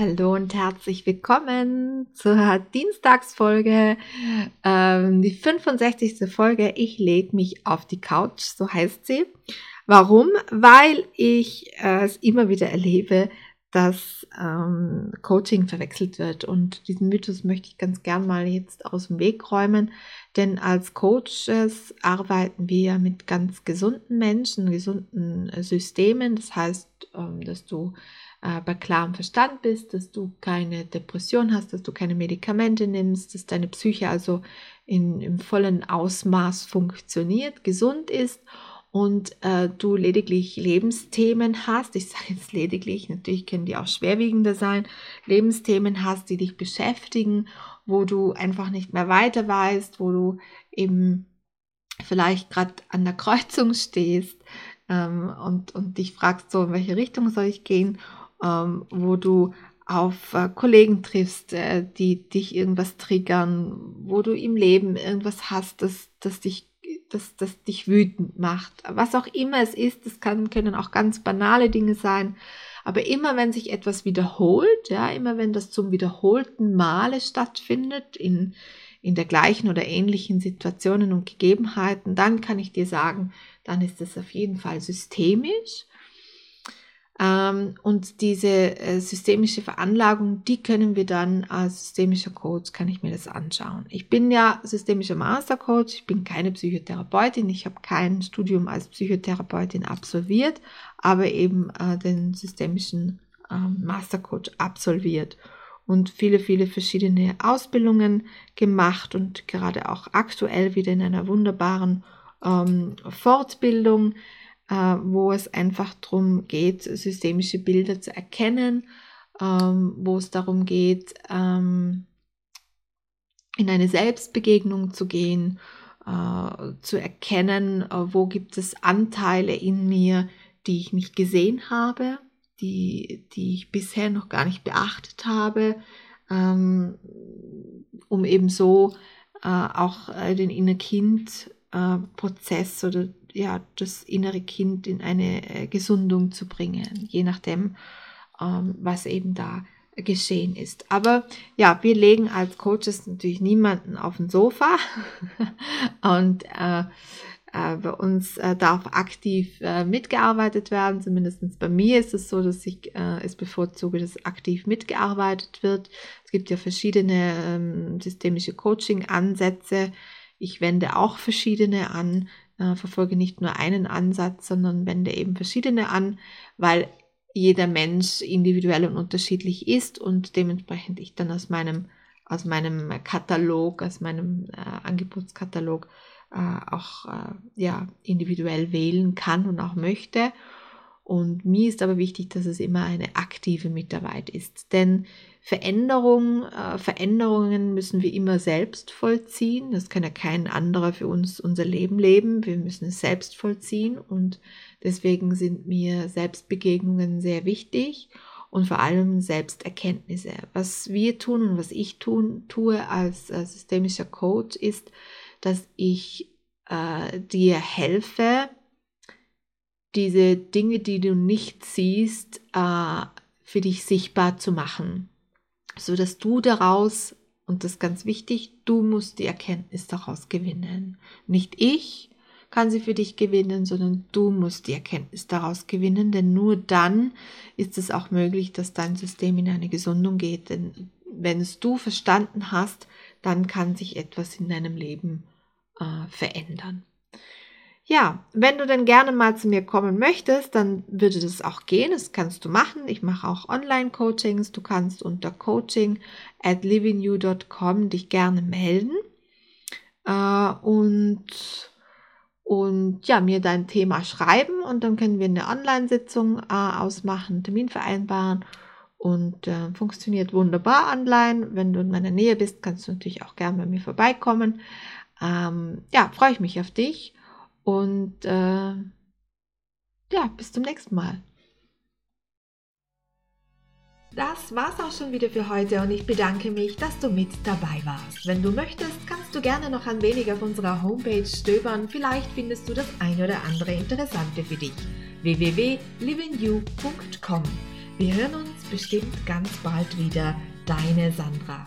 Hallo und herzlich willkommen zur Dienstagsfolge, ähm, die 65. Folge. Ich lege mich auf die Couch, so heißt sie. Warum? Weil ich äh, es immer wieder erlebe, dass ähm, Coaching verwechselt wird. Und diesen Mythos möchte ich ganz gern mal jetzt aus dem Weg räumen. Denn als Coaches arbeiten wir mit ganz gesunden Menschen, gesunden äh, Systemen. Das heißt, ähm, dass du äh, bei klarem Verstand bist, dass du keine Depression hast, dass du keine Medikamente nimmst, dass deine Psyche also in, im vollen Ausmaß funktioniert, gesund ist und äh, du lediglich Lebensthemen hast, ich sage jetzt lediglich, natürlich können die auch schwerwiegender sein, Lebensthemen hast, die dich beschäftigen, wo du einfach nicht mehr weiter weißt, wo du eben vielleicht gerade an der Kreuzung stehst ähm, und, und dich fragst, so in welche Richtung soll ich gehen, ähm, wo du auf äh, Kollegen triffst, äh, die dich irgendwas triggern, wo du im Leben irgendwas hast, das, das dich das, das dich wütend macht. Was auch immer es ist, das kann, können auch ganz banale Dinge sein. Aber immer wenn sich etwas wiederholt, ja, immer wenn das zum wiederholten Male stattfindet, in, in der gleichen oder ähnlichen Situationen und Gegebenheiten, dann kann ich dir sagen, dann ist es auf jeden Fall systemisch. Ähm, und diese äh, systemische Veranlagung, die können wir dann als systemischer Coach, kann ich mir das anschauen. Ich bin ja systemischer Mastercoach, ich bin keine Psychotherapeutin, ich habe kein Studium als Psychotherapeutin absolviert, aber eben äh, den systemischen äh, Mastercoach absolviert und viele, viele verschiedene Ausbildungen gemacht und gerade auch aktuell wieder in einer wunderbaren ähm, Fortbildung wo es einfach darum geht, systemische Bilder zu erkennen, ähm, wo es darum geht, ähm, in eine Selbstbegegnung zu gehen, äh, zu erkennen, äh, wo gibt es Anteile in mir, die ich nicht gesehen habe, die, die ich bisher noch gar nicht beachtet habe, ähm, um eben so äh, auch äh, den Innerkind-Prozess oder ja, das innere Kind in eine äh, Gesundung zu bringen, je nachdem, ähm, was eben da geschehen ist. Aber ja, wir legen als Coaches natürlich niemanden auf ein Sofa und äh, äh, bei uns äh, darf aktiv äh, mitgearbeitet werden. Zumindest bei mir ist es so, dass ich äh, es bevorzuge, dass aktiv mitgearbeitet wird. Es gibt ja verschiedene ähm, systemische Coaching-Ansätze. Ich wende auch verschiedene an äh, verfolge nicht nur einen Ansatz, sondern wende eben verschiedene an, weil jeder Mensch individuell und unterschiedlich ist und dementsprechend ich dann aus meinem, aus meinem Katalog, aus meinem äh, Angebotskatalog äh, auch äh, ja, individuell wählen kann und auch möchte. Und mir ist aber wichtig, dass es immer eine aktive Mitarbeit ist. Denn Veränderung, äh, Veränderungen müssen wir immer selbst vollziehen. Das kann ja kein anderer für uns unser Leben leben. Wir müssen es selbst vollziehen. Und deswegen sind mir Selbstbegegnungen sehr wichtig und vor allem Selbsterkenntnisse. Was wir tun und was ich tun, tue als äh, systemischer Coach ist, dass ich äh, dir helfe, diese Dinge, die du nicht siehst, äh, für dich sichtbar zu machen, so dass du daraus und das ist ganz wichtig, du musst die Erkenntnis daraus gewinnen. Nicht ich kann sie für dich gewinnen, sondern du musst die Erkenntnis daraus gewinnen, denn nur dann ist es auch möglich, dass dein System in eine Gesundung geht. Denn wenn es du verstanden hast, dann kann sich etwas in deinem Leben äh, verändern. Ja, wenn du dann gerne mal zu mir kommen möchtest, dann würde das auch gehen. Das kannst du machen. Ich mache auch Online-Coachings. Du kannst unter coaching at livingyou.com dich gerne melden äh, und, und ja, mir dein Thema schreiben und dann können wir eine Online-Sitzung äh, ausmachen, Termin vereinbaren und äh, funktioniert wunderbar online. Wenn du in meiner Nähe bist, kannst du natürlich auch gerne bei mir vorbeikommen. Ähm, ja, freue ich mich auf dich. Und äh, ja, bis zum nächsten Mal. Das war's auch schon wieder für heute und ich bedanke mich, dass du mit dabei warst. Wenn du möchtest, kannst du gerne noch ein wenig auf unserer Homepage stöbern. Vielleicht findest du das ein oder andere Interessante für dich. www.livingyou.com Wir hören uns bestimmt ganz bald wieder. Deine Sandra.